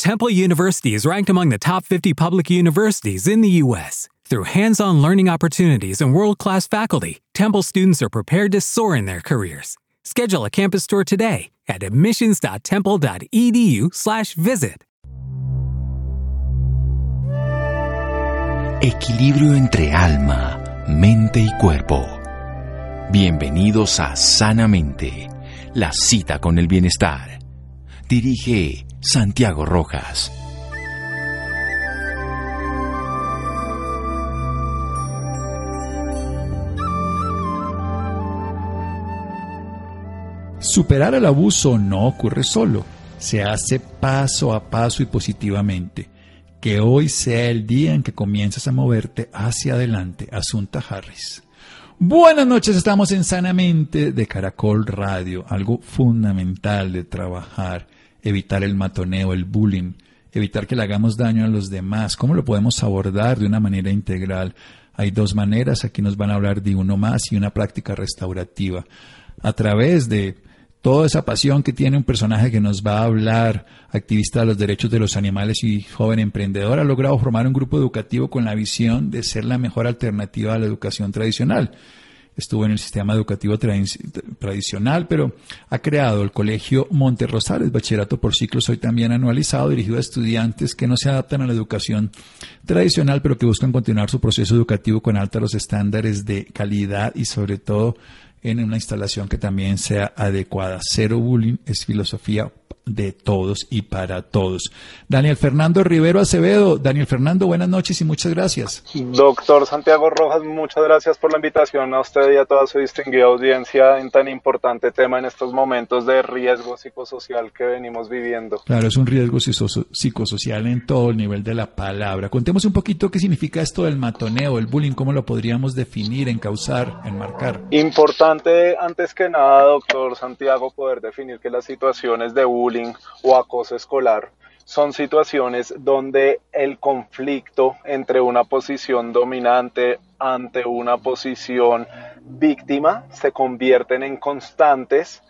Temple University is ranked among the top 50 public universities in the U.S. Through hands-on learning opportunities and world-class faculty, Temple students are prepared to soar in their careers. Schedule a campus tour today at admissions.temple.edu/slash visit. Equilibrio entre alma, mente y cuerpo. Bienvenidos a Sanamente, la cita con el bienestar. Dirige Santiago Rojas. Superar el abuso no ocurre solo, se hace paso a paso y positivamente. Que hoy sea el día en que comienzas a moverte hacia adelante. Asunta Harris. Buenas noches, estamos en Sanamente de Caracol Radio. Algo fundamental de trabajar, evitar el matoneo, el bullying, evitar que le hagamos daño a los demás. ¿Cómo lo podemos abordar de una manera integral? Hay dos maneras, aquí nos van a hablar de uno más y una práctica restaurativa. A través de toda esa pasión que tiene un personaje que nos va a hablar, activista de los derechos de los animales y joven emprendedor, ha logrado formar un grupo educativo con la visión de ser la mejor alternativa a la educación tradicional. Estuvo en el sistema educativo tradicional, pero ha creado el Colegio Monte Rosales, bachillerato por ciclos hoy también anualizado, dirigido a estudiantes que no se adaptan a la educación tradicional, pero que buscan continuar su proceso educativo con altos estándares de calidad y sobre todo en una instalación que también sea adecuada. Cero bullying es filosofía de todos y para todos. Daniel Fernando Rivero Acevedo. Daniel Fernando, buenas noches y muchas gracias. Doctor Santiago Rojas, muchas gracias por la invitación a usted y a toda su distinguida audiencia en tan importante tema en estos momentos de riesgo psicosocial que venimos viviendo. Claro, es un riesgo psicosocial en todo el nivel de la palabra. Contemos un poquito qué significa esto del matoneo, el bullying, cómo lo podríamos definir, encauzar, enmarcar. Importante, antes que nada, doctor Santiago, poder definir que las situaciones de bullying o acoso escolar son situaciones donde el conflicto entre una posición dominante ante una posición víctima se convierten en constantes,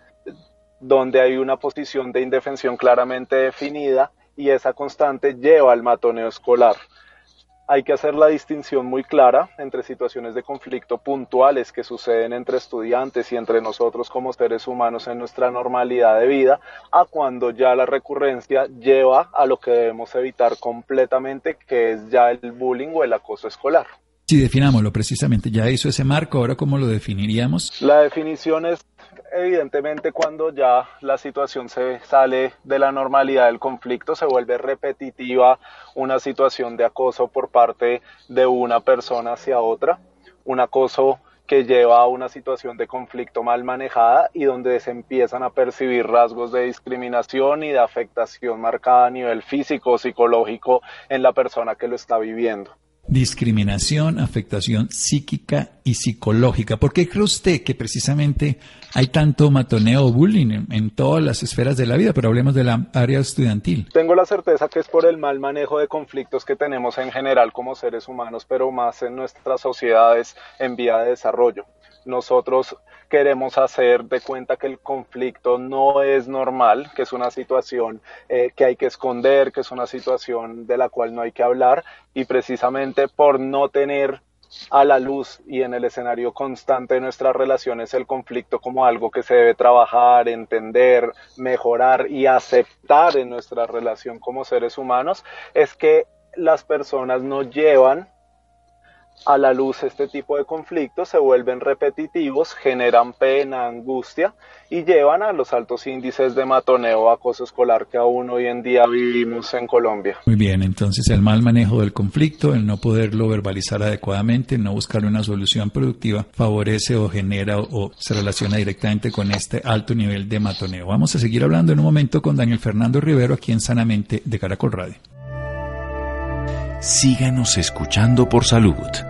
donde hay una posición de indefensión claramente definida y esa constante lleva al matoneo escolar hay que hacer la distinción muy clara entre situaciones de conflicto puntuales que suceden entre estudiantes y entre nosotros como seres humanos en nuestra normalidad de vida, a cuando ya la recurrencia lleva a lo que debemos evitar completamente, que es ya el bullying o el acoso escolar. Si definámoslo precisamente, ya hizo ese marco, ahora cómo lo definiríamos? La definición es evidentemente cuando ya la situación se sale de la normalidad del conflicto, se vuelve repetitiva una situación de acoso por parte de una persona hacia otra, un acoso que lleva a una situación de conflicto mal manejada y donde se empiezan a percibir rasgos de discriminación y de afectación marcada a nivel físico o psicológico en la persona que lo está viviendo discriminación, afectación psíquica y psicológica. ¿Por qué cree usted que precisamente hay tanto matoneo o bullying en, todas las esferas de la vida? Pero hablemos de la área estudiantil. Tengo la certeza que es por el mal manejo de conflictos que tenemos en general como seres humanos, pero más en nuestras sociedades en vía de desarrollo. Nosotros queremos hacer de cuenta que el conflicto no es normal, que es una situación eh, que hay que esconder, que es una situación de la cual no hay que hablar y precisamente por no tener a la luz y en el escenario constante de nuestras relaciones el conflicto como algo que se debe trabajar, entender, mejorar y aceptar en nuestra relación como seres humanos, es que las personas no llevan a la luz este tipo de conflictos se vuelven repetitivos, generan pena, angustia y llevan a los altos índices de matoneo o acoso escolar que aún hoy en día vivimos en Colombia. Muy bien, entonces el mal manejo del conflicto, el no poderlo verbalizar adecuadamente, el no buscar una solución productiva, favorece o genera o se relaciona directamente con este alto nivel de matoneo. Vamos a seguir hablando en un momento con Daniel Fernando Rivero aquí en Sanamente de Caracol Radio. síganos escuchando por salud.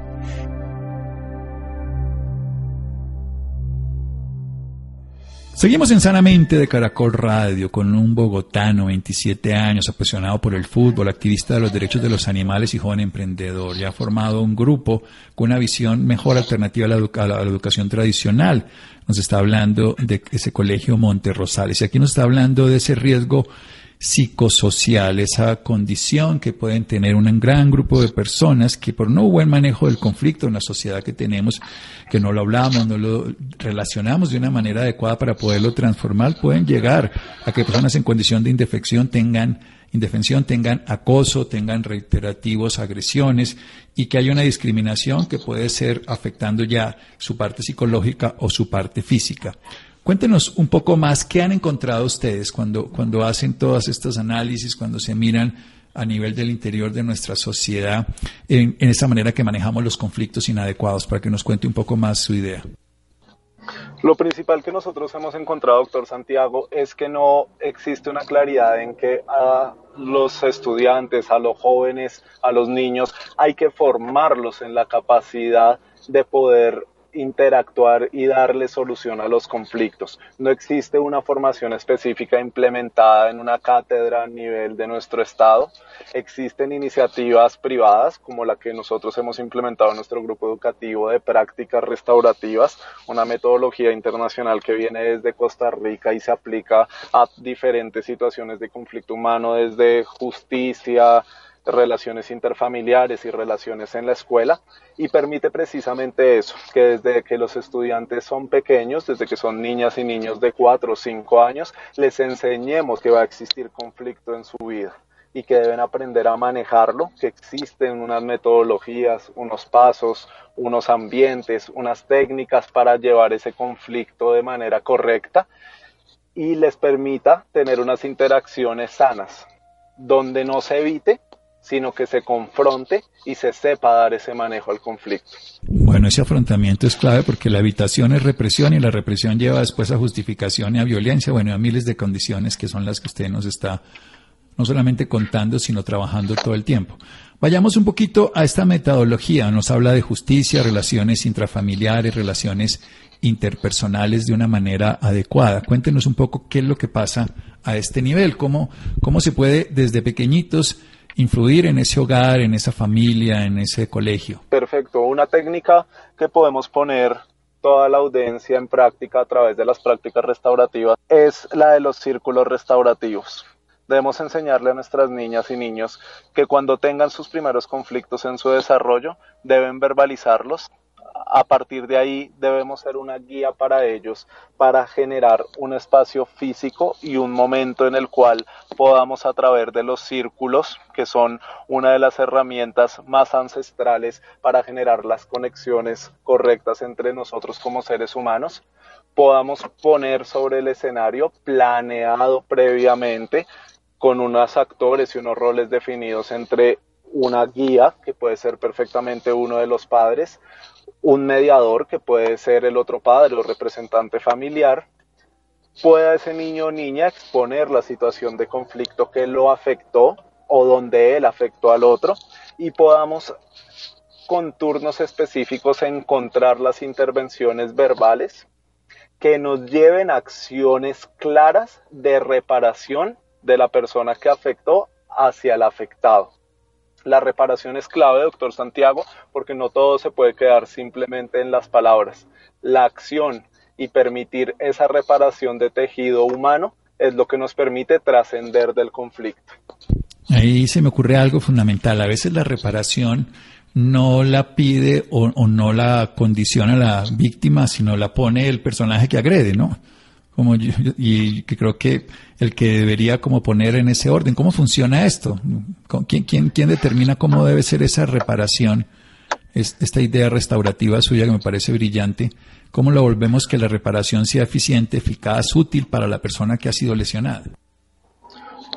Seguimos en Sanamente de Caracol Radio con un bogotano, 27 años, apasionado por el fútbol, activista de los derechos de los animales y joven emprendedor. Ya ha formado un grupo con una visión mejor alternativa a la, a la educación tradicional. Nos está hablando de ese colegio Monte Rosales y aquí nos está hablando de ese riesgo psicosocial, esa condición que pueden tener un gran grupo de personas que por no buen manejo del conflicto en la sociedad que tenemos, que no lo hablamos, no lo relacionamos de una manera adecuada para poderlo transformar, pueden llegar a que personas en condición de indefección tengan indefensión tengan acoso, tengan reiterativos agresiones y que haya una discriminación que puede ser afectando ya su parte psicológica o su parte física. Cuéntenos un poco más qué han encontrado ustedes cuando, cuando hacen todos estos análisis, cuando se miran a nivel del interior de nuestra sociedad en, en esa manera que manejamos los conflictos inadecuados, para que nos cuente un poco más su idea. Lo principal que nosotros hemos encontrado, doctor Santiago, es que no existe una claridad en que a los estudiantes, a los jóvenes, a los niños, hay que formarlos en la capacidad de poder interactuar y darle solución a los conflictos. No existe una formación específica implementada en una cátedra a nivel de nuestro estado. Existen iniciativas privadas como la que nosotros hemos implementado en nuestro grupo educativo de prácticas restaurativas, una metodología internacional que viene desde Costa Rica y se aplica a diferentes situaciones de conflicto humano, desde justicia, relaciones interfamiliares y relaciones en la escuela y permite precisamente eso, que desde que los estudiantes son pequeños, desde que son niñas y niños de 4 o 5 años, les enseñemos que va a existir conflicto en su vida y que deben aprender a manejarlo, que existen unas metodologías, unos pasos, unos ambientes, unas técnicas para llevar ese conflicto de manera correcta y les permita tener unas interacciones sanas, donde no se evite sino que se confronte y se sepa dar ese manejo al conflicto. Bueno, ese afrontamiento es clave porque la habitación es represión y la represión lleva después a justificación y a violencia, bueno, a miles de condiciones que son las que usted nos está no solamente contando, sino trabajando todo el tiempo. Vayamos un poquito a esta metodología. Nos habla de justicia, relaciones intrafamiliares, relaciones interpersonales de una manera adecuada. Cuéntenos un poco qué es lo que pasa a este nivel, cómo, cómo se puede desde pequeñitos influir en ese hogar, en esa familia, en ese colegio. Perfecto. Una técnica que podemos poner toda la audiencia en práctica a través de las prácticas restaurativas es la de los círculos restaurativos. Debemos enseñarle a nuestras niñas y niños que cuando tengan sus primeros conflictos en su desarrollo deben verbalizarlos, a partir de ahí debemos ser una guía para ellos para generar un espacio físico y un momento en el cual podamos a través de los círculos, que son una de las herramientas más ancestrales para generar las conexiones correctas entre nosotros como seres humanos, podamos poner sobre el escenario planeado previamente con unos actores y unos roles definidos entre una guía, que puede ser perfectamente uno de los padres, un mediador, que puede ser el otro padre o representante familiar, pueda ese niño o niña exponer la situación de conflicto que lo afectó o donde él afectó al otro y podamos con turnos específicos encontrar las intervenciones verbales que nos lleven a acciones claras de reparación de la persona que afectó hacia el afectado. La reparación es clave, doctor Santiago, porque no todo se puede quedar simplemente en las palabras. La acción y permitir esa reparación de tejido humano es lo que nos permite trascender del conflicto. Ahí se me ocurre algo fundamental. A veces la reparación no la pide o, no la condiciona la víctima, sino la pone el personaje que agrede, ¿no? Y que creo que el que debería como poner en ese orden cómo funciona esto quién quién quién determina cómo debe ser esa reparación es, esta idea restaurativa suya que me parece brillante cómo lo volvemos que la reparación sea eficiente eficaz útil para la persona que ha sido lesionada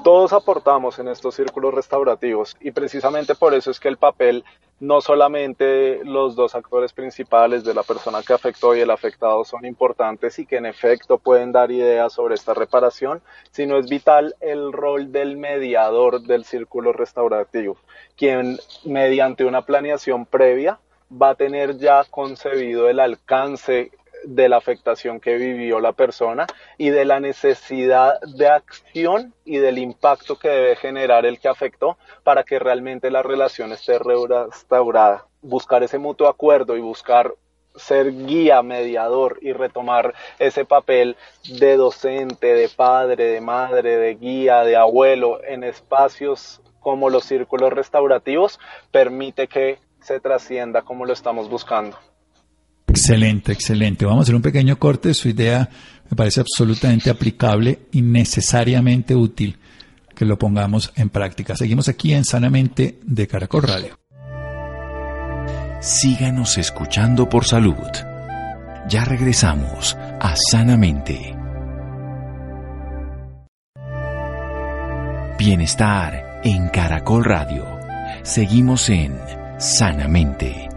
todos aportamos en estos círculos restaurativos y precisamente por eso es que el papel no solamente los dos actores principales de la persona que afectó y el afectado son importantes y que en efecto pueden dar ideas sobre esta reparación, sino es vital el rol del mediador del círculo restaurativo, quien mediante una planeación previa va a tener ya concebido el alcance de la afectación que vivió la persona y de la necesidad de acción y del impacto que debe generar el que afectó para que realmente la relación esté restaurada. Buscar ese mutuo acuerdo y buscar ser guía, mediador y retomar ese papel de docente, de padre, de madre, de guía, de abuelo en espacios como los círculos restaurativos permite que se trascienda como lo estamos buscando. Excelente, excelente. Vamos a hacer un pequeño corte. Su idea me parece absolutamente aplicable y necesariamente útil que lo pongamos en práctica. Seguimos aquí en Sanamente de Caracol Radio. Síganos escuchando por salud. Ya regresamos a Sanamente. Bienestar en Caracol Radio. Seguimos en Sanamente.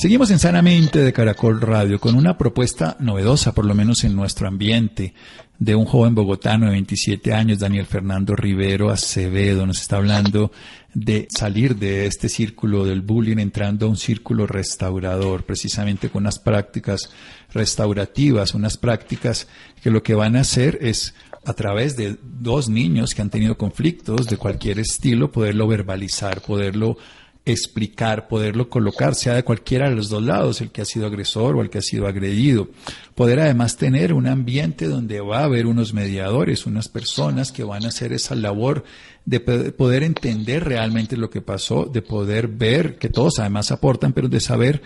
Seguimos en Sanamente de Caracol Radio con una propuesta novedosa, por lo menos en nuestro ambiente, de un joven bogotano de 27 años, Daniel Fernando Rivero Acevedo. Nos está hablando de salir de este círculo del bullying entrando a un círculo restaurador, precisamente con unas prácticas restaurativas, unas prácticas que lo que van a hacer es a través de dos niños que han tenido conflictos de cualquier estilo, poderlo verbalizar, poderlo explicar, poderlo colocar, sea de cualquiera de los dos lados, el que ha sido agresor o el que ha sido agredido. Poder además tener un ambiente donde va a haber unos mediadores, unas personas que van a hacer esa labor de poder entender realmente lo que pasó, de poder ver que todos además aportan, pero de saber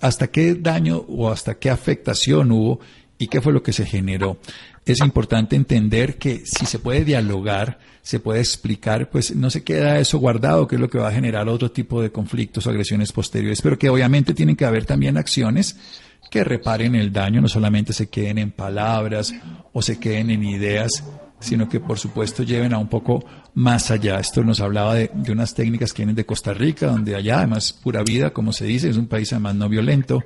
hasta qué daño o hasta qué afectación hubo y qué fue lo que se generó. Es importante entender que si se puede dialogar, se puede explicar, pues no se queda eso guardado, que es lo que va a generar otro tipo de conflictos o agresiones posteriores, pero que obviamente tienen que haber también acciones que reparen el daño, no solamente se queden en palabras o se queden en ideas, sino que por supuesto lleven a un poco más allá. Esto nos hablaba de, de unas técnicas que vienen de Costa Rica, donde allá además pura vida, como se dice, es un país además no violento,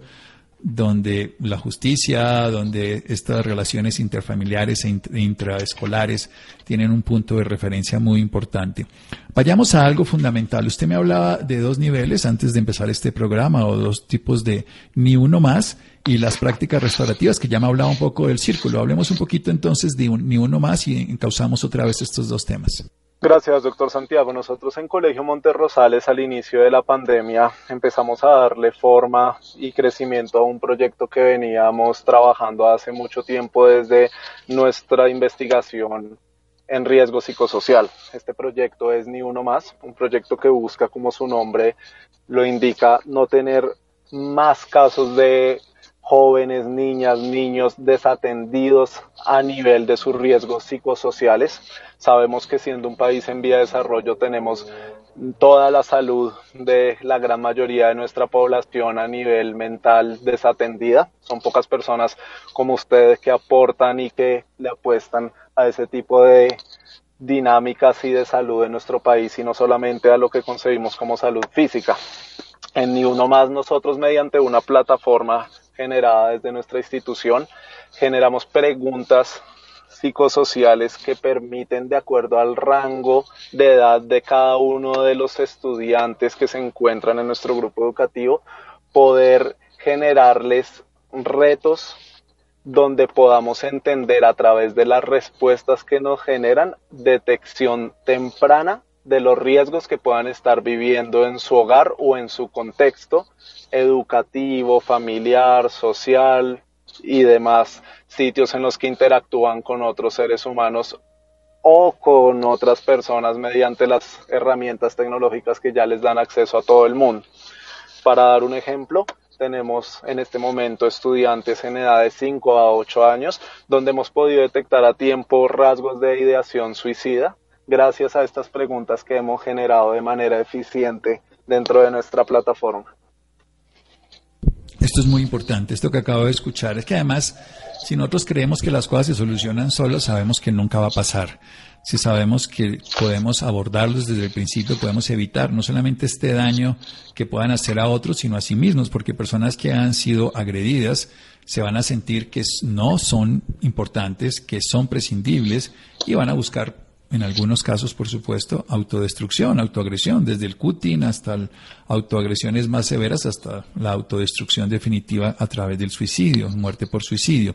donde la justicia, donde estas relaciones interfamiliares e intraescolares tienen un punto de referencia muy importante. Vayamos a algo fundamental. Usted me hablaba de dos niveles antes de empezar este programa o dos tipos de ni uno más y las prácticas restaurativas, que ya me hablaba un poco del círculo. Hablemos un poquito entonces de ni uno más y encauzamos otra vez estos dos temas. Gracias, doctor Santiago. Nosotros en Colegio Monterrosales al inicio de la pandemia empezamos a darle forma y crecimiento a un proyecto que veníamos trabajando hace mucho tiempo desde nuestra investigación en riesgo psicosocial. Este proyecto es Ni Uno Más, un proyecto que busca, como su nombre lo indica, no tener más casos de jóvenes, niñas, niños desatendidos a nivel de sus riesgos psicosociales. Sabemos que siendo un país en vía de desarrollo tenemos toda la salud de la gran mayoría de nuestra población a nivel mental desatendida. Son pocas personas como ustedes que aportan y que le apuestan a ese tipo de dinámicas y de salud en nuestro país y no solamente a lo que concebimos como salud física. En Ni Uno Más nosotros mediante una plataforma generada desde nuestra institución, generamos preguntas psicosociales que permiten, de acuerdo al rango de edad de cada uno de los estudiantes que se encuentran en nuestro grupo educativo, poder generarles retos donde podamos entender a través de las respuestas que nos generan detección temprana de los riesgos que puedan estar viviendo en su hogar o en su contexto educativo, familiar, social y demás sitios en los que interactúan con otros seres humanos o con otras personas mediante las herramientas tecnológicas que ya les dan acceso a todo el mundo. Para dar un ejemplo, tenemos en este momento estudiantes en edad de 5 a 8 años donde hemos podido detectar a tiempo rasgos de ideación suicida gracias a estas preguntas que hemos generado de manera eficiente dentro de nuestra plataforma. Esto es muy importante, esto que acabo de escuchar. Es que además, si nosotros creemos que las cosas se solucionan solas, sabemos que nunca va a pasar. si sabemos que podemos abordarlos desde el principio, podemos evitar no solamente este daño que puedan hacer a otros, sino a sí mismos, porque personas que han sido agredidas se van a sentir que no son importantes, que son prescindibles y van a buscar, en algunos casos, por supuesto, autodestrucción, autoagresión, desde el cutting hasta autoagresiones más severas, hasta la autodestrucción definitiva a través del suicidio, muerte por suicidio.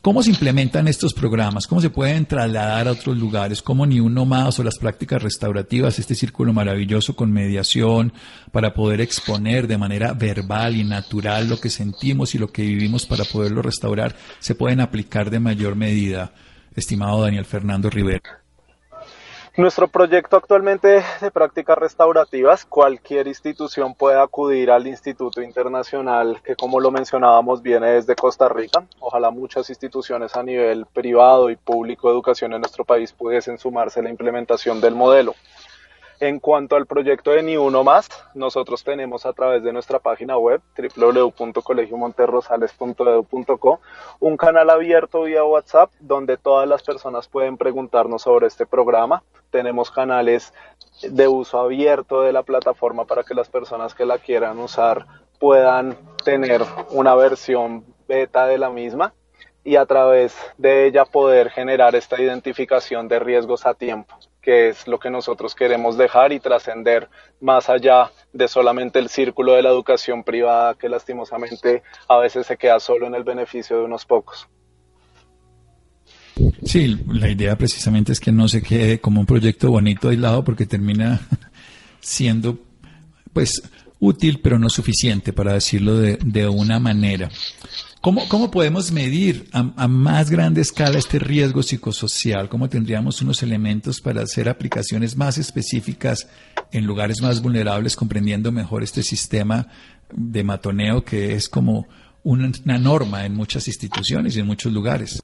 ¿Cómo se implementan estos programas? ¿Cómo se pueden trasladar a otros lugares? ¿Cómo ni uno más o las prácticas restaurativas, este círculo maravilloso con mediación para poder exponer de manera verbal y natural lo que sentimos y lo que vivimos para poderlo restaurar, se pueden aplicar de mayor medida, estimado Daniel Fernando Rivera? Nuestro proyecto actualmente de prácticas restaurativas, cualquier institución puede acudir al Instituto Internacional que como lo mencionábamos viene desde Costa Rica. Ojalá muchas instituciones a nivel privado y público de educación en nuestro país pudiesen sumarse a la implementación del modelo. En cuanto al proyecto de Ni Uno Más, nosotros tenemos a través de nuestra página web www.colegiomonterrosales.edu.co un canal abierto vía WhatsApp donde todas las personas pueden preguntarnos sobre este programa. Tenemos canales de uso abierto de la plataforma para que las personas que la quieran usar puedan tener una versión beta de la misma y a través de ella poder generar esta identificación de riesgos a tiempo que es lo que nosotros queremos dejar y trascender más allá de solamente el círculo de la educación privada que lastimosamente a veces se queda solo en el beneficio de unos pocos. Sí, la idea precisamente es que no se quede como un proyecto bonito aislado porque termina siendo pues útil pero no suficiente para decirlo de, de una manera. ¿Cómo, ¿Cómo, podemos medir a, más grande escala este riesgo psicosocial? ¿Cómo tendríamos unos elementos para hacer aplicaciones más específicas en lugares más vulnerables, comprendiendo mejor este sistema de matoneo que es como una norma en muchas instituciones y en muchos lugares?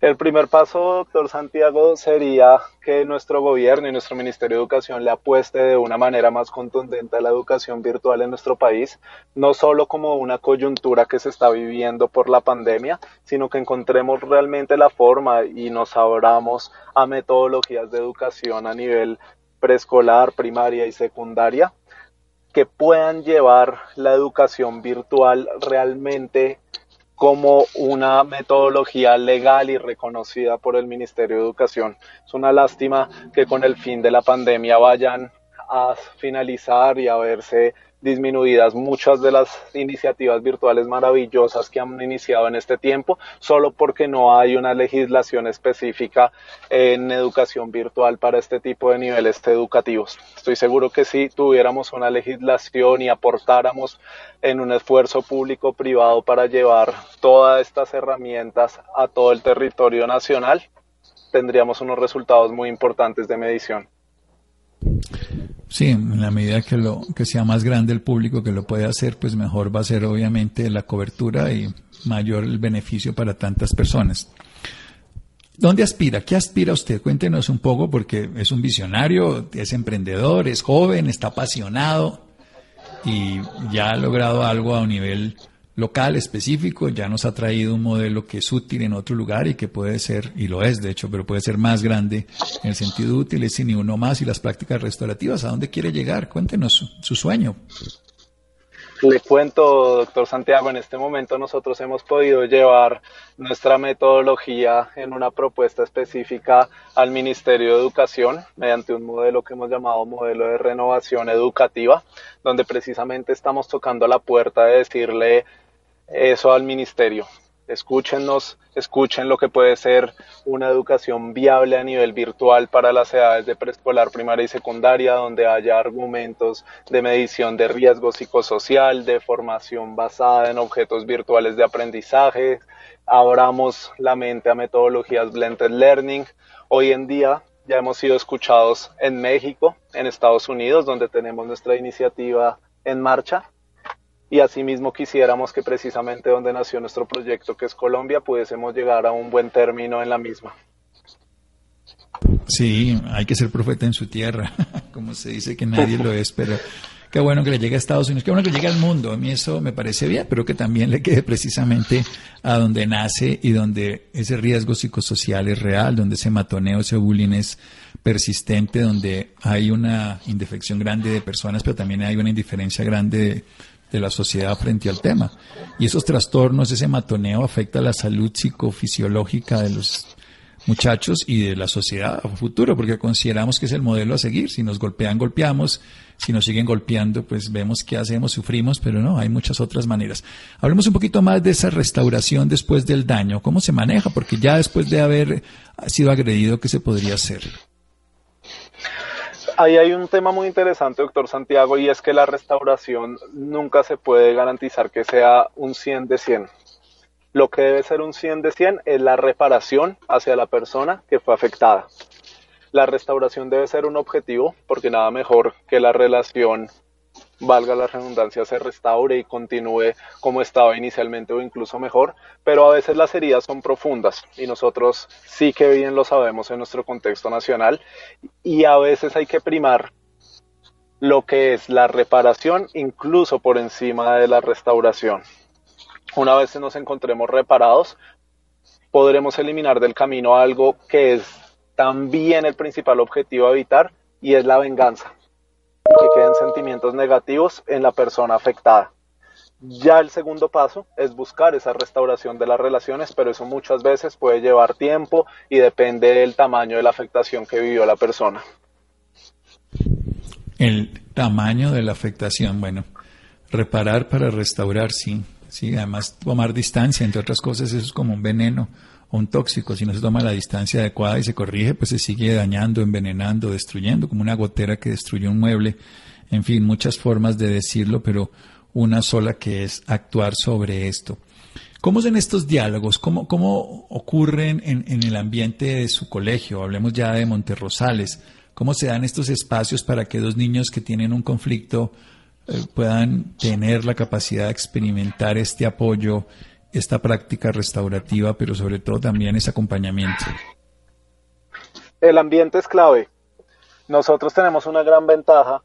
El primer paso, doctor Santiago, sería que nuestro gobierno y nuestro Ministerio de Educación le apueste de una manera más contundente a la educación virtual en nuestro país, no solo como una coyuntura que se está viviendo por la pandemia, sino que encontremos realmente la forma y nos abramos a metodologías de educación a nivel preescolar, primaria y secundaria que puedan llevar la educación virtual realmente como una metodología legal y reconocida por el Ministerio de Educación. Es una lástima que con el fin de la pandemia vayan a finalizar y a verse disminuidas muchas de las iniciativas virtuales maravillosas que han iniciado en este tiempo, solo porque no hay una legislación específica en educación virtual para este tipo de niveles educativos. Estoy seguro que si tuviéramos una legislación y aportáramos en un esfuerzo público-privado para llevar todas estas herramientas a todo el territorio nacional, tendríamos unos resultados muy importantes de medición. Sí, en la medida que lo que sea más grande el público que lo puede hacer, pues mejor va a ser obviamente la cobertura y mayor el beneficio para tantas personas. ¿Dónde aspira? ¿Qué aspira usted? Cuéntenos un poco porque es un visionario, es emprendedor, es joven, está apasionado y ya ha logrado algo a un nivel local específico, ya nos ha traído un modelo que es útil en otro lugar y que puede ser, y lo es de hecho, pero puede ser más grande en el sentido útil, es ni uno más y las prácticas restaurativas. ¿A dónde quiere llegar? Cuéntenos su, sueño. Le cuento, doctor Santiago, en este momento nosotros hemos podido llevar nuestra metodología en una propuesta específica al Ministerio de Educación mediante un modelo que hemos llamado modelo de renovación educativa, donde precisamente estamos tocando la puerta de decirle eso al ministerio. Escúchenos, escuchen lo que puede ser una educación viable a nivel virtual para las edades de preescolar, primaria y secundaria, donde haya argumentos de medición de riesgo psicosocial, de formación basada en objetos virtuales de aprendizaje, abramos la mente a metodologías blended learning. Hoy en día ya hemos sido escuchados en México, en Estados Unidos, donde tenemos nuestra iniciativa en marcha y asimismo quisiéramos que precisamente donde nació nuestro proyecto, que es Colombia, pudiésemos llegar a un buen término en la misma. Sí, hay que ser profeta en su tierra, como se dice que nadie lo es, pero qué bueno que le llegue a Estados Unidos, qué bueno que llegue al mundo. A mí eso me parece bien, pero que también le quede precisamente a donde nace y donde ese riesgo psicosocial es real, donde ese matoneo, ese bullying es persistente, donde hay una indefección grande de personas, pero también hay una indiferencia grande de, de la sociedad frente al tema. Y esos trastornos, ese matoneo afecta a la salud psicofisiológica de los muchachos y de la sociedad a futuro, porque consideramos que es el modelo a seguir. Si nos golpean, golpeamos. Si nos siguen golpeando, pues vemos qué hacemos, sufrimos, pero no, hay muchas otras maneras. Hablemos un poquito más de esa restauración después del daño. ¿Cómo se maneja? Porque ya después de haber sido agredido, ¿qué se podría hacer? Ahí hay un tema muy interesante, doctor Santiago, y es que la restauración nunca se puede garantizar que sea un 100 de 100. Lo que debe ser un 100 de 100 es la reparación hacia la persona que fue afectada. La restauración debe ser un objetivo porque nada mejor que la relación, valga la redundancia, se restaure y continúe como estaba inicialmente o incluso mejor, pero a veces las heridas son profundas y nosotros sí que bien lo sabemos en nuestro contexto nacional y a veces hay que primar lo que es la reparación incluso por encima de la restauración. Una vez nos encontremos reparados, podremos eliminar del camino algo que es también el principal objetivo a evitar y es la venganza. Que queden sentimientos negativos en la persona afectada. Ya el segundo paso es buscar esa restauración de las relaciones, pero eso muchas veces puede llevar tiempo y depende del tamaño de la afectación que vivió la persona. El tamaño de la afectación, bueno, reparar para restaurar, sí, Sí, además tomar distancia, entre otras cosas, eso es como un veneno un tóxico. Si no se toma la distancia adecuada y se corrige, pues se sigue dañando, envenenando, destruyendo, como una gotera que destruye un mueble. En fin, muchas formas de decirlo, pero una sola que es actuar sobre esto. ¿Cómo son estos diálogos? ¿Cómo, cómo ocurren en, en el ambiente de su colegio? Hablemos ya de Monterrosales. ¿Cómo se dan estos espacios para que dos niños que tienen un conflicto eh, puedan tener la capacidad de experimentar este apoyo, esta práctica restaurativa, pero sobre todo también ese acompañamiento. El ambiente es clave. Nosotros tenemos una gran ventaja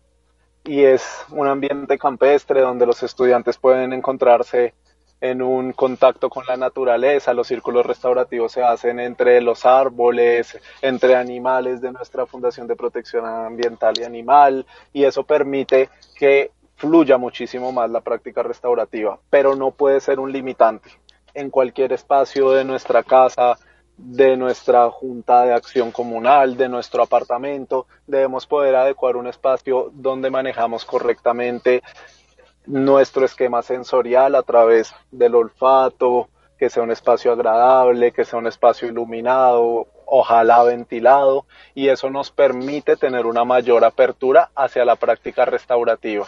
y es un ambiente campestre donde los estudiantes pueden encontrarse en un contacto con la naturaleza. Los círculos restaurativos se hacen entre los árboles, entre animales de nuestra Fundación de Protección Ambiental y Animal, y eso permite que fluya muchísimo más la práctica restaurativa, pero no puede ser un limitante. En cualquier espacio de nuestra casa, de nuestra junta de acción comunal, de nuestro apartamento, debemos poder adecuar un espacio donde manejamos correctamente nuestro esquema sensorial a través del olfato, que sea un espacio agradable, que sea un espacio iluminado, ojalá ventilado, y eso nos permite tener una mayor apertura hacia la práctica restaurativa.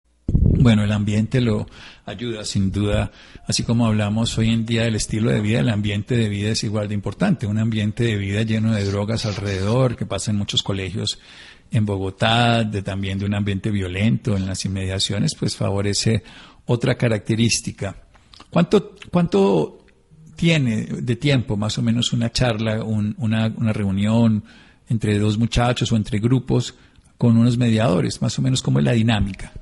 Bueno, el ambiente lo ayuda, sin duda. Así como hablamos hoy en día del estilo de vida, el ambiente de vida es igual de importante. Un ambiente de vida lleno de drogas alrededor, que pasa en muchos colegios en Bogotá, de también de un ambiente violento en las inmediaciones, pues favorece otra característica. ¿Cuánto, cuánto tiene de tiempo más o menos una charla, una, una reunión entre dos muchachos o entre grupos con unos mediadores? Más o menos, ¿cómo es la dinámica?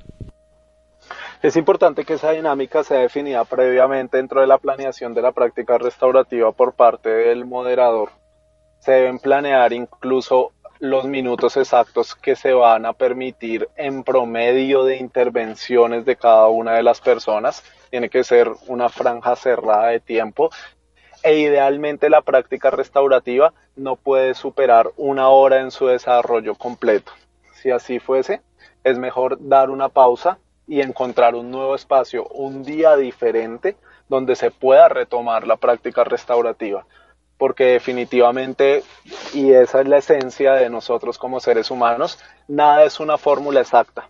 Es importante que esa dinámica sea definida previamente dentro de la planeación de la práctica restaurativa por parte del moderador. Se deben planear incluso los minutos exactos que se van a permitir en promedio de intervenciones de cada una de las personas. Tiene que ser una franja cerrada de tiempo e idealmente la práctica restaurativa no puede superar una hora en su desarrollo completo. Si así fuese, es mejor dar una pausa y encontrar un nuevo espacio, un día diferente donde se pueda retomar la práctica restaurativa. porque definitivamente, y esa es la esencia de nosotros como seres humanos, nada es una fórmula exacta.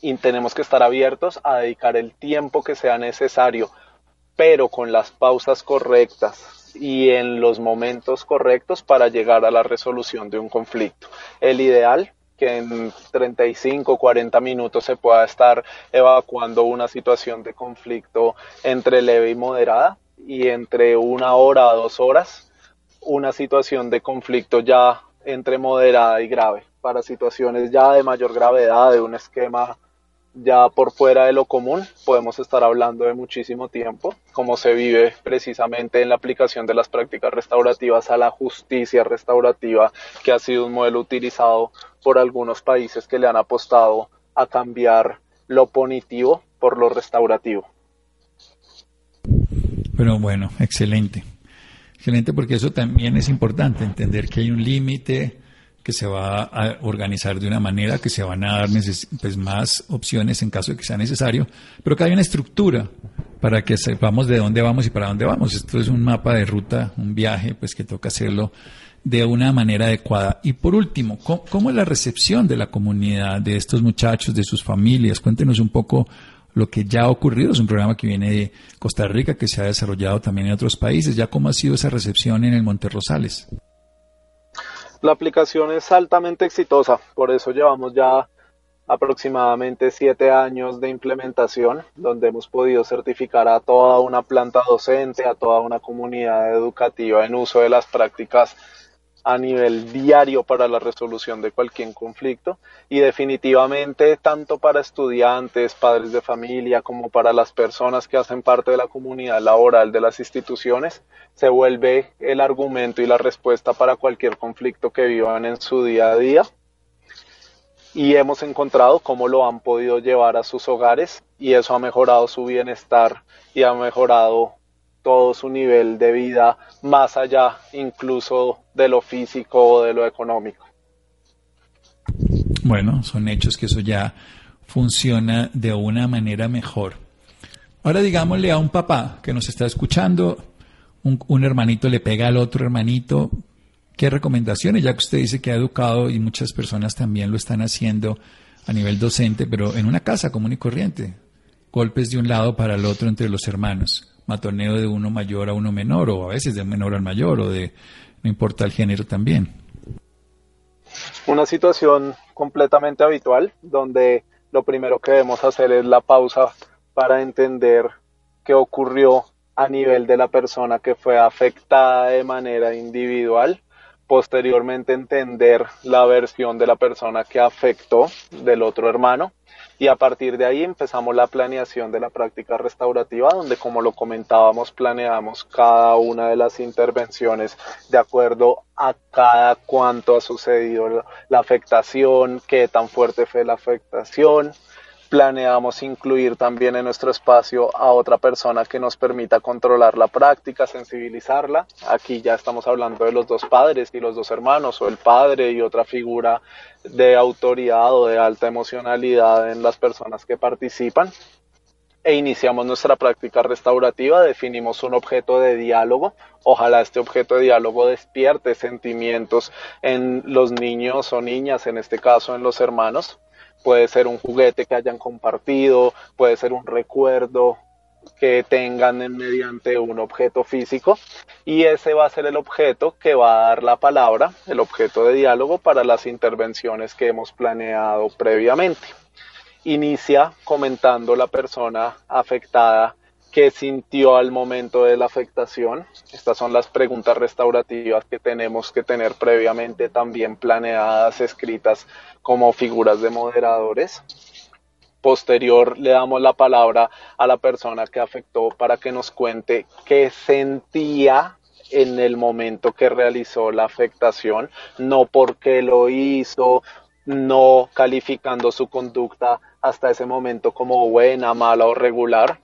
Y tenemos que estar abiertos a dedicar el tiempo que sea necesario, pero con las pausas correctas y en los momentos correctos para llegar a la resolución de un conflicto. El ideal que en 35, 40 minutos se pueda estar evacuando una situación de conflicto entre leve y moderada y entre una hora a dos horas una situación de conflicto ya entre moderada y grave. Para situaciones ya de mayor gravedad, de un esquema ya por fuera de lo común, podemos estar hablando de muchísimo tiempo, como se vive precisamente en la aplicación de las prácticas restaurativas a la justicia restaurativa, que ha sido un modelo utilizado por algunos países que le han apostado a cambiar lo punitivo por lo restaurativo. Pero bueno, excelente. Excelente porque eso también es importante, entender que hay un límite, que se va a organizar de una manera, que se van a dar pues, más opciones en caso de que sea necesario, pero que hay una estructura para que sepamos de dónde vamos y para dónde vamos. Esto es un mapa de ruta, un viaje, pues que toca hacerlo de una manera adecuada. Y por último, ¿cómo, es la recepción de la comunidad, de estos muchachos, de sus familias? Cuéntenos un poco lo que ya ha ocurrido. Es un programa que viene de Costa Rica, que se ha desarrollado también en otros países. ¿Ya cómo ha sido esa recepción en el Monte Rosales? La aplicación es altamente exitosa, por eso llevamos ya aproximadamente siete años de implementación, donde hemos podido certificar a toda una planta docente, a toda una comunidad educativa en uso de las prácticas a nivel diario para la resolución de cualquier conflicto y definitivamente tanto para estudiantes, padres de familia como para las personas que hacen parte de la comunidad laboral de las instituciones se vuelve el argumento y la respuesta para cualquier conflicto que vivan en su día a día. Y hemos encontrado cómo lo han podido llevar a sus hogares y eso ha mejorado su bienestar y ha mejorado todo su nivel de vida más allá incluso de lo físico o de lo económico. Bueno, son hechos que eso ya funciona de una manera mejor. Ahora digámosle a un papá que nos está escuchando, un, un hermanito le pega al otro hermanito, ¿qué recomendaciones? Ya que usted dice que ha educado y muchas personas también lo están haciendo a nivel docente, pero en una casa común y corriente, golpes de un lado para el otro entre los hermanos matoneo de uno mayor a uno menor, o a veces de menor al mayor, o de no importa el género también. Una situación completamente habitual, donde lo primero que debemos hacer es la pausa para entender qué ocurrió a nivel de la persona que fue afectada de manera individual, posteriormente entender la versión de la persona que afectó del otro hermano y a partir de ahí empezamos la planeación de la práctica restaurativa donde como lo comentábamos planeamos cada una de las intervenciones de acuerdo a cada cuánto ha sucedido la afectación, qué tan fuerte fue la afectación, planeamos incluir también en nuestro espacio a otra persona que nos permita controlar la práctica, sensibilizarla. Aquí ya estamos hablando de los dos padres y los dos hermanos, o el padre y otra figura de autoridad o de alta emocionalidad en las personas que participan. E iniciamos nuestra práctica restaurativa, definimos un objeto de diálogo. Ojalá este objeto de diálogo despierte sentimientos en los niños o niñas, en este caso en los hermanos puede ser un juguete que hayan compartido, puede ser un recuerdo que tengan mediante un objeto físico y ese va a ser el objeto que va a dar la palabra, el objeto de diálogo para las intervenciones que hemos planeado previamente. Inicia comentando la persona afectada qué sintió al momento de la afectación. Estas son las preguntas restaurativas que tenemos que tener previamente también planeadas, escritas como figuras de moderadores. Posterior le damos la palabra a la persona que afectó para que nos cuente qué sentía en el momento que realizó la afectación, no porque lo hizo, no calificando su conducta hasta ese momento como buena, mala o regular,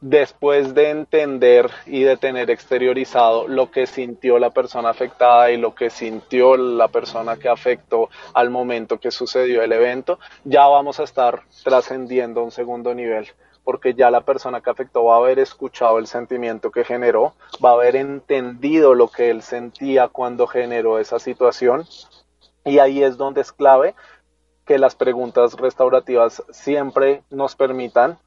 después de entender y de tener exteriorizado lo que sintió la persona afectada y lo que sintió la persona que afectó al momento que sucedió el evento, ya vamos a estar trascendiendo un segundo nivel. porque ya la persona que afectó va a haber escuchado el sentimiento que generó, va a haber entendido lo que él sentía cuando generó esa situación y ahí es donde es clave que las preguntas restaurativas siempre nos permitan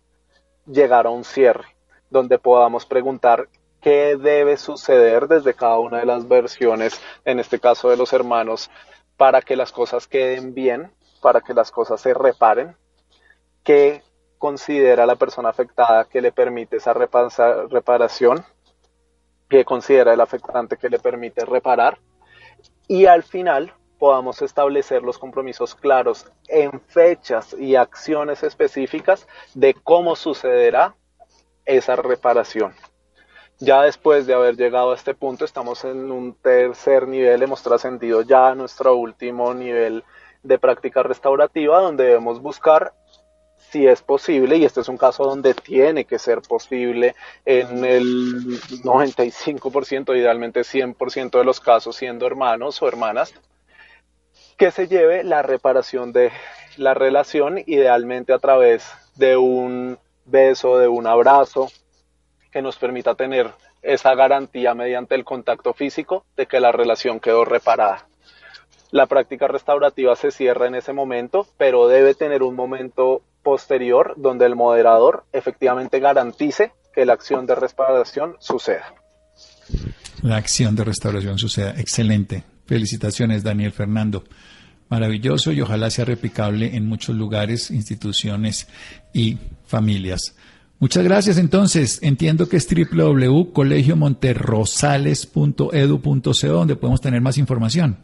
llegar a un cierre, donde podamos preguntar qué debe suceder desde cada una de las versiones, en este caso de los hermanos, para que las cosas queden bien, para que las cosas se reparen, qué considera la persona afectada que le permite esa reparación, qué considera el afectante que le permite reparar, y al final podamos establecer los compromisos claros en fechas y acciones específicas de cómo sucederá esa reparación. Ya después de haber llegado a este punto, estamos en un tercer nivel, hemos trascendido ya a nuestro último nivel de práctica restaurativa, donde debemos buscar si es posible, y este es un caso donde tiene que ser posible en el 95%, idealmente 100% de los casos siendo hermanos o hermanas, que se lleve la reparación de la relación, idealmente a través de un beso, de un abrazo, que nos permita tener esa garantía mediante el contacto físico de que la relación quedó reparada. La práctica restaurativa se cierra en ese momento, pero debe tener un momento posterior donde el moderador efectivamente garantice que la acción de restauración suceda. La acción de restauración suceda. Excelente. Felicitaciones, Daniel Fernando. Maravilloso y ojalá sea replicable en muchos lugares, instituciones y familias. Muchas gracias. Entonces, entiendo que es www.colegiomonterrosales.edu.co donde podemos tener más información.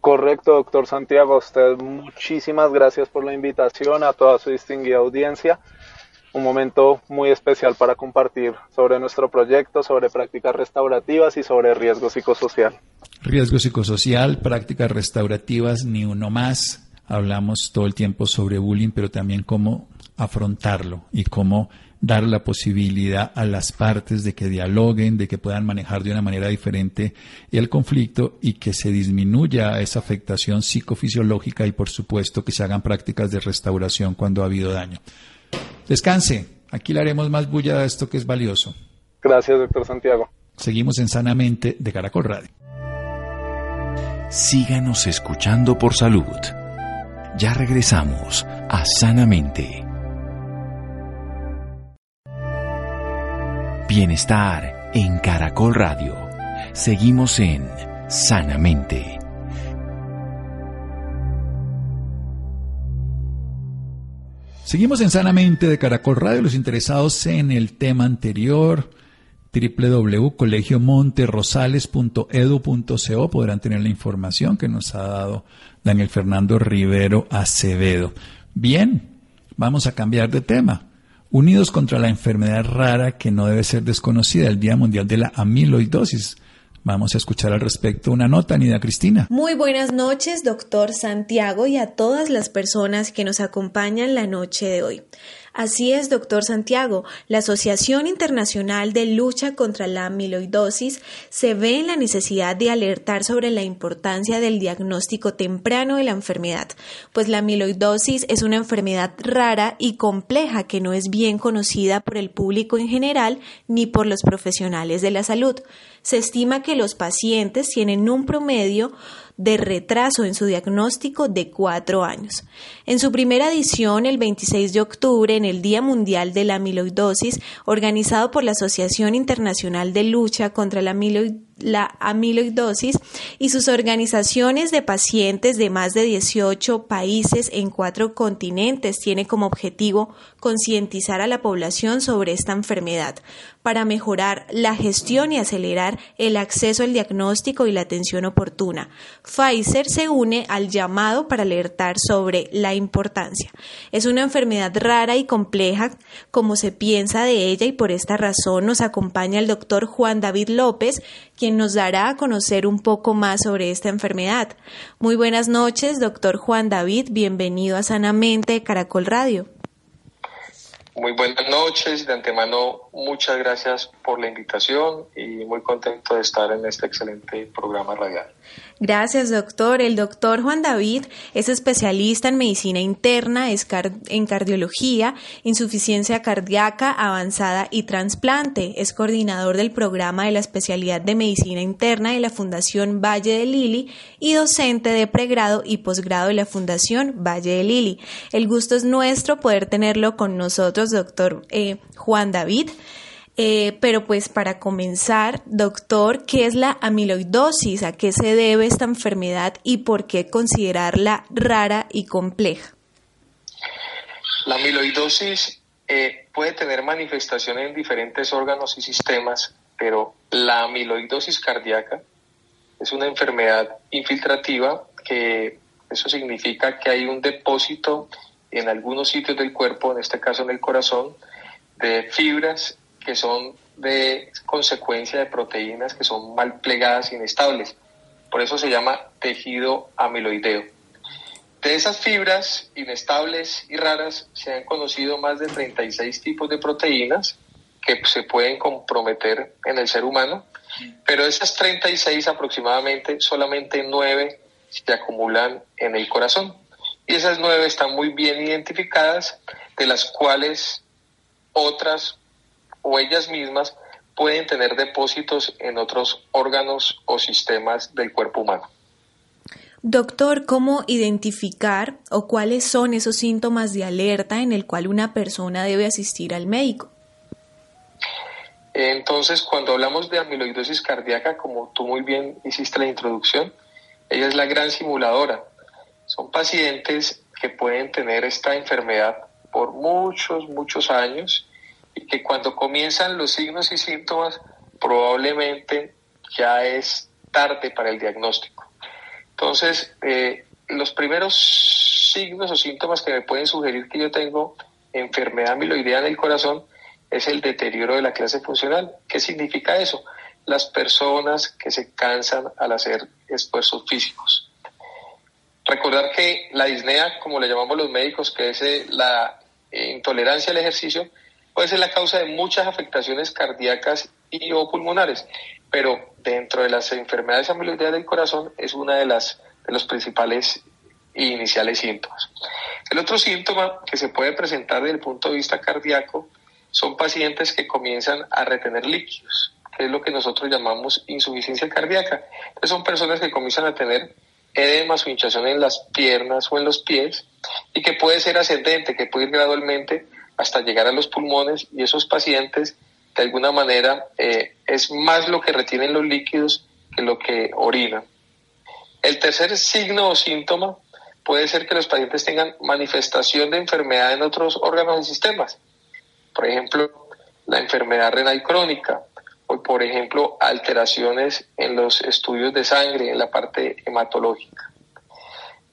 Correcto, doctor Santiago. A usted muchísimas gracias por la invitación, a toda su distinguida audiencia un momento muy especial para compartir sobre nuestro proyecto, sobre prácticas restaurativas y sobre riesgo psicosocial. Riesgo psicosocial, prácticas restaurativas, ni uno más. Hablamos todo el tiempo sobre bullying, pero también cómo afrontarlo y cómo dar la posibilidad a las partes de que dialoguen, de que puedan manejar de una manera diferente el conflicto y que se disminuya esa afectación psicofisiológica y por supuesto que se hagan prácticas de restauración cuando ha habido daño. Descanse. Aquí le haremos más bulla a esto que es valioso. Gracias, doctor Santiago. Seguimos en Sanamente de Caracol Radio. Síganos escuchando por salud. Ya regresamos a Sanamente. Bienestar en Caracol Radio. Seguimos en Sanamente. Seguimos en Sanamente de Caracol Radio. Los interesados en el tema anterior, www.colegiomonterrosales.edu.co podrán tener la información que nos ha dado Daniel Fernando Rivero Acevedo. Bien, vamos a cambiar de tema. Unidos contra la enfermedad rara que no debe ser desconocida, el Día Mundial de la Amiloidosis. Vamos a escuchar al respecto una nota, Nida Cristina. Muy buenas noches, doctor Santiago, y a todas las personas que nos acompañan la noche de hoy. Así es, doctor Santiago, la Asociación Internacional de Lucha contra la Amiloidosis se ve en la necesidad de alertar sobre la importancia del diagnóstico temprano de la enfermedad, pues la amiloidosis es una enfermedad rara y compleja que no es bien conocida por el público en general ni por los profesionales de la salud. Se estima que los pacientes tienen un promedio de retraso en su diagnóstico de cuatro años. En su primera edición, el 26 de octubre, en el Día Mundial de la Amiloidosis, organizado por la Asociación Internacional de Lucha contra la Amiloidosis, la amiloidosis y sus organizaciones de pacientes de más de 18 países en cuatro continentes tiene como objetivo concientizar a la población sobre esta enfermedad para mejorar la gestión y acelerar el acceso al diagnóstico y la atención oportuna. Pfizer se une al llamado para alertar sobre la importancia. Es una enfermedad rara y compleja como se piensa de ella y por esta razón nos acompaña el doctor Juan David López, quien nos dará a conocer un poco más sobre esta enfermedad. Muy buenas noches, doctor Juan David. Bienvenido a Sanamente Caracol Radio. Muy buenas noches. De antemano, muchas gracias por la invitación y muy contento de estar en este excelente programa radial. Gracias, doctor. El doctor Juan David es especialista en medicina interna, en cardiología, insuficiencia cardíaca avanzada y trasplante. Es coordinador del programa de la especialidad de medicina interna de la Fundación Valle de Lili y docente de pregrado y posgrado de la Fundación Valle de Lili. El gusto es nuestro poder tenerlo con nosotros, doctor eh, Juan David. Eh, pero pues para comenzar, doctor, ¿qué es la amiloidosis? ¿A qué se debe esta enfermedad y por qué considerarla rara y compleja? La amiloidosis eh, puede tener manifestaciones en diferentes órganos y sistemas, pero la amiloidosis cardíaca es una enfermedad infiltrativa que eso significa que hay un depósito en algunos sitios del cuerpo, en este caso en el corazón, de fibras que son de consecuencia de proteínas que son mal plegadas, inestables. Por eso se llama tejido amiloideo. De esas fibras inestables y raras se han conocido más de 36 tipos de proteínas que se pueden comprometer en el ser humano, pero de esas 36 aproximadamente solamente 9 se acumulan en el corazón. Y esas 9 están muy bien identificadas, de las cuales otras o ellas mismas pueden tener depósitos en otros órganos o sistemas del cuerpo humano. Doctor, ¿cómo identificar o cuáles son esos síntomas de alerta en el cual una persona debe asistir al médico? Entonces, cuando hablamos de amiloidosis cardíaca, como tú muy bien hiciste la introducción, ella es la gran simuladora. Son pacientes que pueden tener esta enfermedad por muchos, muchos años y que cuando comienzan los signos y síntomas probablemente ya es tarde para el diagnóstico. Entonces, eh, los primeros signos o síntomas que me pueden sugerir que yo tengo enfermedad amiloidea en el corazón es el deterioro de la clase funcional. ¿Qué significa eso? Las personas que se cansan al hacer esfuerzos físicos. Recordar que la disnea, como le llamamos los médicos, que es eh, la eh, intolerancia al ejercicio, puede ser la causa de muchas afectaciones cardíacas y o pulmonares, pero dentro de las enfermedades amiloideas del corazón es una de las de los principales iniciales síntomas. El otro síntoma que se puede presentar desde el punto de vista cardíaco son pacientes que comienzan a retener líquidos, que es lo que nosotros llamamos insuficiencia cardíaca. Son personas que comienzan a tener edemas o hinchazón en las piernas o en los pies y que puede ser ascendente, que puede ir gradualmente hasta llegar a los pulmones y esos pacientes de alguna manera eh, es más lo que retienen los líquidos que lo que orinan. El tercer signo o síntoma puede ser que los pacientes tengan manifestación de enfermedad en otros órganos y sistemas. Por ejemplo, la enfermedad renal crónica o, por ejemplo, alteraciones en los estudios de sangre, en la parte hematológica.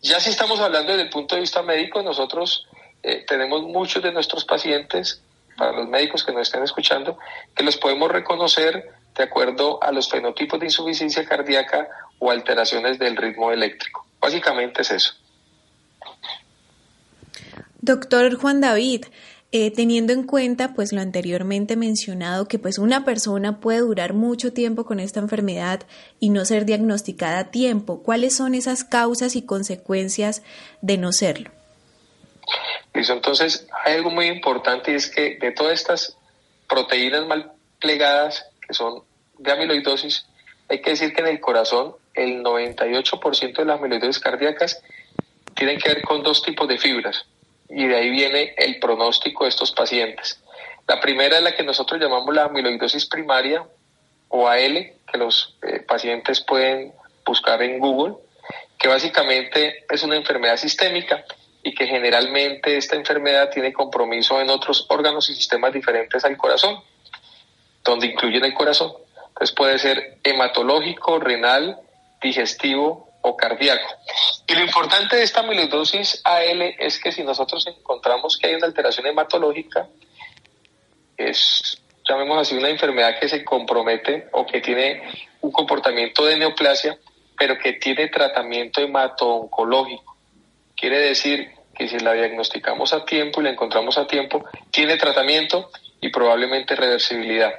Ya si estamos hablando desde el punto de vista médico, nosotros eh, tenemos muchos de nuestros pacientes, para los médicos que nos estén escuchando, que los podemos reconocer de acuerdo a los fenotipos de insuficiencia cardíaca o alteraciones del ritmo eléctrico. Básicamente es eso. Doctor Juan David, eh, teniendo en cuenta pues lo anteriormente mencionado que pues una persona puede durar mucho tiempo con esta enfermedad y no ser diagnosticada a tiempo, ¿cuáles son esas causas y consecuencias de no serlo? Entonces, hay algo muy importante y es que de todas estas proteínas mal plegadas, que son de amiloidosis, hay que decir que en el corazón el 98% de las amiloidosis cardíacas tienen que ver con dos tipos de fibras y de ahí viene el pronóstico de estos pacientes. La primera es la que nosotros llamamos la amiloidosis primaria o AL, que los eh, pacientes pueden buscar en Google, que básicamente es una enfermedad sistémica y que generalmente esta enfermedad tiene compromiso en otros órganos y sistemas diferentes al corazón, donde incluyen el corazón. Entonces puede ser hematológico, renal, digestivo o cardíaco. Y lo importante de esta amiloidosis AL es que si nosotros encontramos que hay una alteración hematológica, es, llamemos así, una enfermedad que se compromete o que tiene un comportamiento de neoplasia, pero que tiene tratamiento hemato-oncológico. Quiere decir que si la diagnosticamos a tiempo y la encontramos a tiempo, tiene tratamiento y probablemente reversibilidad.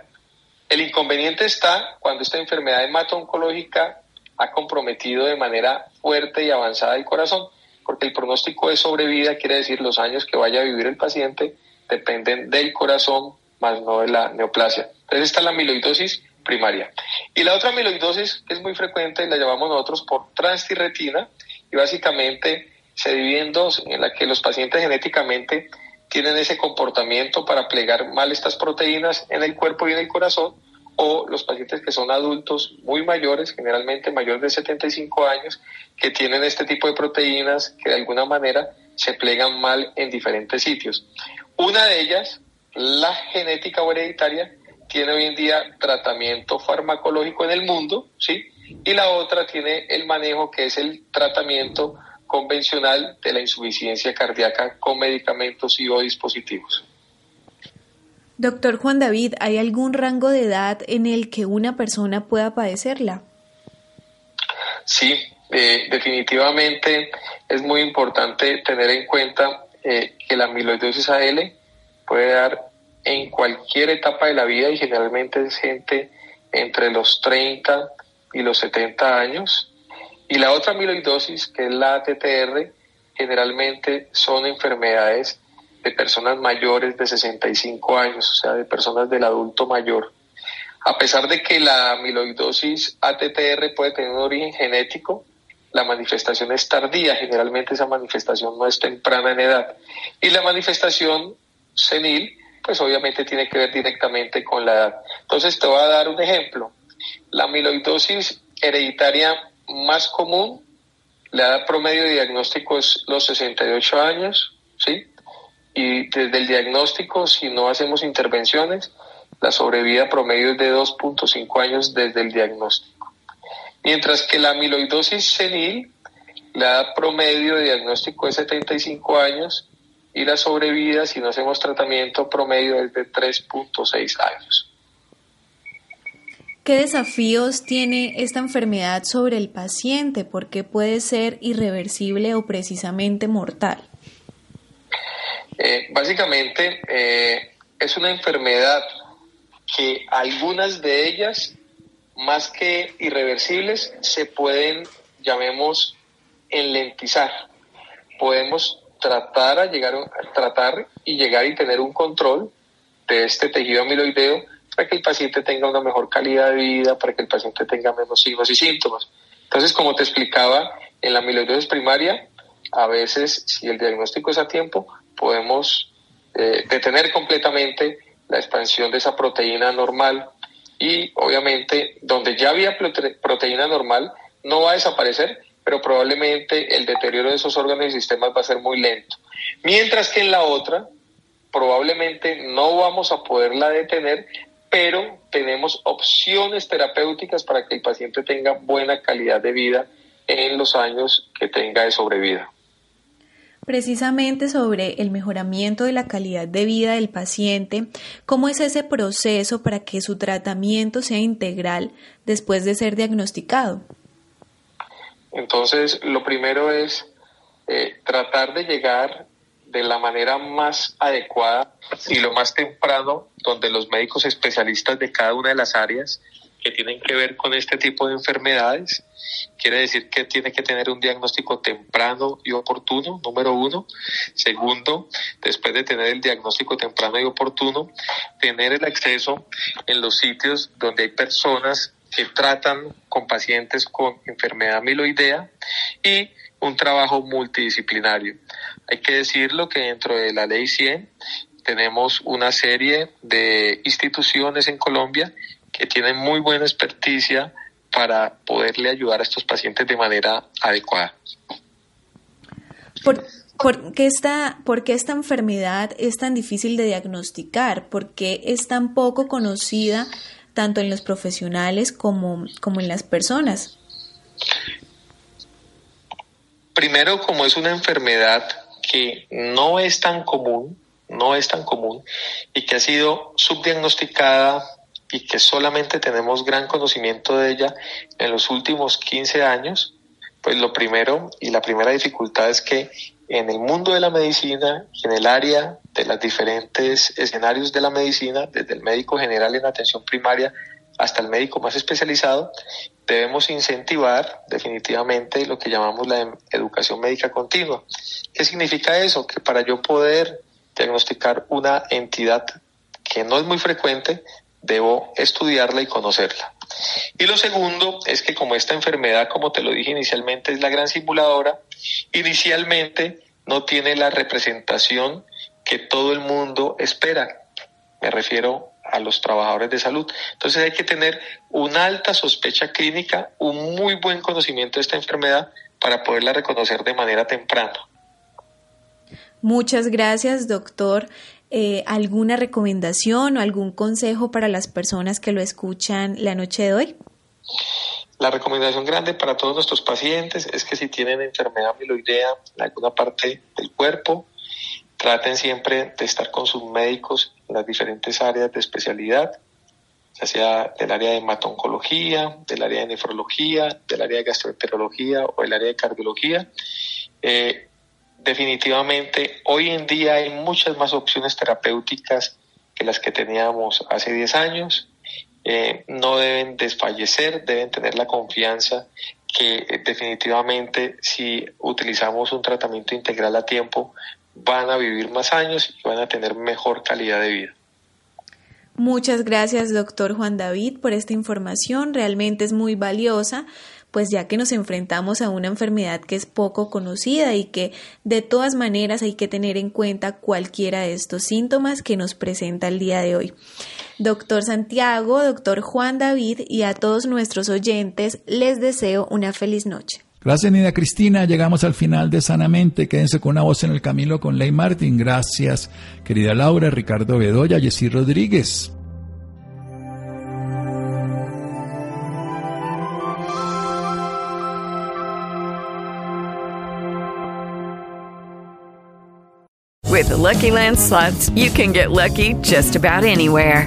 El inconveniente está cuando esta enfermedad hemato-oncológica ha comprometido de manera fuerte y avanzada el corazón, porque el pronóstico de sobrevida quiere decir los años que vaya a vivir el paciente dependen del corazón más no de la neoplasia. Entonces está la amiloidosis primaria. Y la otra amiloidosis que es muy frecuente la llamamos nosotros por transtirretina y básicamente se divide en dos, en la que los pacientes genéticamente tienen ese comportamiento para plegar mal estas proteínas en el cuerpo y en el corazón, o los pacientes que son adultos muy mayores, generalmente mayores de 75 años, que tienen este tipo de proteínas que de alguna manera se plegan mal en diferentes sitios. Una de ellas, la genética o hereditaria, tiene hoy en día tratamiento farmacológico en el mundo, ¿sí? Y la otra tiene el manejo que es el tratamiento convencional de la insuficiencia cardíaca con medicamentos y o dispositivos. Doctor Juan David, ¿hay algún rango de edad en el que una persona pueda padecerla? Sí, eh, definitivamente es muy importante tener en cuenta eh, que la amiloidosis AL puede dar en cualquier etapa de la vida y generalmente es gente entre los 30 y los 70 años. Y la otra amiloidosis, que es la ATTR, generalmente son enfermedades de personas mayores de 65 años, o sea, de personas del adulto mayor. A pesar de que la amiloidosis ATTR puede tener un origen genético, la manifestación es tardía, generalmente esa manifestación no es temprana en edad. Y la manifestación senil, pues obviamente tiene que ver directamente con la edad. Entonces te voy a dar un ejemplo. La amiloidosis hereditaria más común, la edad promedio de diagnóstico es los 68 años, ¿sí? Y desde el diagnóstico, si no hacemos intervenciones, la sobrevida promedio es de 2.5 años desde el diagnóstico. Mientras que la amiloidosis senil, la edad promedio de diagnóstico es 75 años y la sobrevida, si no hacemos tratamiento promedio, es de 3.6 años. ¿Qué desafíos tiene esta enfermedad sobre el paciente? ¿Por qué puede ser irreversible o precisamente mortal? Eh, básicamente eh, es una enfermedad que algunas de ellas, más que irreversibles, se pueden, llamemos, enlentizar. Podemos tratar a llegar tratar y llegar y tener un control de este tejido amiloideo para que el paciente tenga una mejor calidad de vida, para que el paciente tenga menos signos y síntomas. Entonces, como te explicaba, en la amiloidosis primaria, a veces, si el diagnóstico es a tiempo, podemos eh, detener completamente la expansión de esa proteína normal y obviamente donde ya había proteína normal no va a desaparecer, pero probablemente el deterioro de esos órganos y sistemas va a ser muy lento. Mientras que en la otra, probablemente no vamos a poderla detener, pero tenemos opciones terapéuticas para que el paciente tenga buena calidad de vida en los años que tenga de sobrevida. Precisamente sobre el mejoramiento de la calidad de vida del paciente, ¿cómo es ese proceso para que su tratamiento sea integral después de ser diagnosticado? Entonces, lo primero es eh, tratar de llegar de la manera más adecuada y lo más temprano, donde los médicos especialistas de cada una de las áreas que tienen que ver con este tipo de enfermedades, quiere decir que tiene que tener un diagnóstico temprano y oportuno, número uno. Segundo, después de tener el diagnóstico temprano y oportuno, tener el acceso en los sitios donde hay personas que tratan con pacientes con enfermedad amiloidea y un trabajo multidisciplinario. Hay que decirlo que dentro de la ley 100 tenemos una serie de instituciones en Colombia que tienen muy buena experticia para poderle ayudar a estos pacientes de manera adecuada. ¿Por, qué esta, ¿Por qué esta enfermedad es tan difícil de diagnosticar? ¿Por qué es tan poco conocida tanto en los profesionales como, como en las personas? Primero, como es una enfermedad que no es tan común, no es tan común y que ha sido subdiagnosticada y que solamente tenemos gran conocimiento de ella en los últimos 15 años, pues lo primero y la primera dificultad es que en el mundo de la medicina en el área de los diferentes escenarios de la medicina, desde el médico general en atención primaria hasta el médico más especializado, debemos incentivar definitivamente lo que llamamos la educación médica continua. ¿Qué significa eso? Que para yo poder diagnosticar una entidad que no es muy frecuente, debo estudiarla y conocerla. Y lo segundo es que como esta enfermedad, como te lo dije inicialmente, es la gran simuladora, inicialmente no tiene la representación que todo el mundo espera. Me refiero a los trabajadores de salud. Entonces hay que tener una alta sospecha clínica, un muy buen conocimiento de esta enfermedad para poderla reconocer de manera temprana. Muchas gracias, doctor. Eh, ¿Alguna recomendación o algún consejo para las personas que lo escuchan la noche de hoy? La recomendación grande para todos nuestros pacientes es que si tienen enfermedad amiloidea en alguna parte del cuerpo, traten siempre de estar con sus médicos en las diferentes áreas de especialidad, ya sea del área de hematoncología, del área de nefrología, del área de gastroenterología o el área de cardiología. Eh, definitivamente, hoy en día hay muchas más opciones terapéuticas que las que teníamos hace 10 años. Eh, no deben desfallecer, deben tener la confianza que eh, definitivamente si utilizamos un tratamiento integral a tiempo van a vivir más años y van a tener mejor calidad de vida. Muchas gracias, doctor Juan David, por esta información. Realmente es muy valiosa, pues ya que nos enfrentamos a una enfermedad que es poco conocida y que de todas maneras hay que tener en cuenta cualquiera de estos síntomas que nos presenta el día de hoy. Doctor Santiago, doctor Juan David y a todos nuestros oyentes les deseo una feliz noche. Gracias, Nina Cristina. Llegamos al final de Sanamente. Quédense con una voz en el camino con Ley Martin. Gracias, querida Laura, Ricardo Bedoya, Jessy Rodríguez. With Lucky Land slots, you can get lucky just about anywhere.